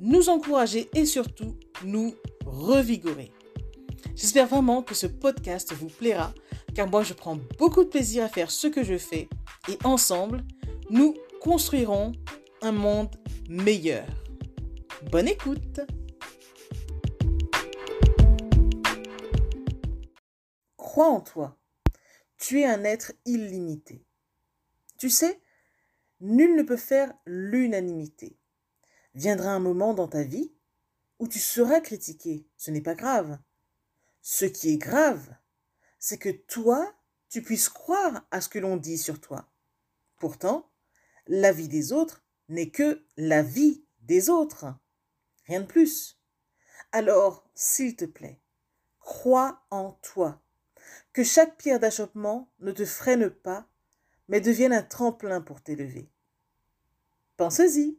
nous encourager et surtout nous revigorer. J'espère vraiment que ce podcast vous plaira car moi je prends beaucoup de plaisir à faire ce que je fais et ensemble, nous construirons un monde meilleur. Bonne écoute Crois en toi. Tu es un être illimité. Tu sais, nul ne peut faire l'unanimité. Viendra un moment dans ta vie où tu seras critiqué. Ce n'est pas grave. Ce qui est grave, c'est que toi, tu puisses croire à ce que l'on dit sur toi. Pourtant, la vie des autres n'est que la vie des autres. Rien de plus. Alors, s'il te plaît, crois en toi. Que chaque pierre d'achoppement ne te freine pas, mais devienne un tremplin pour t'élever. Pensez-y.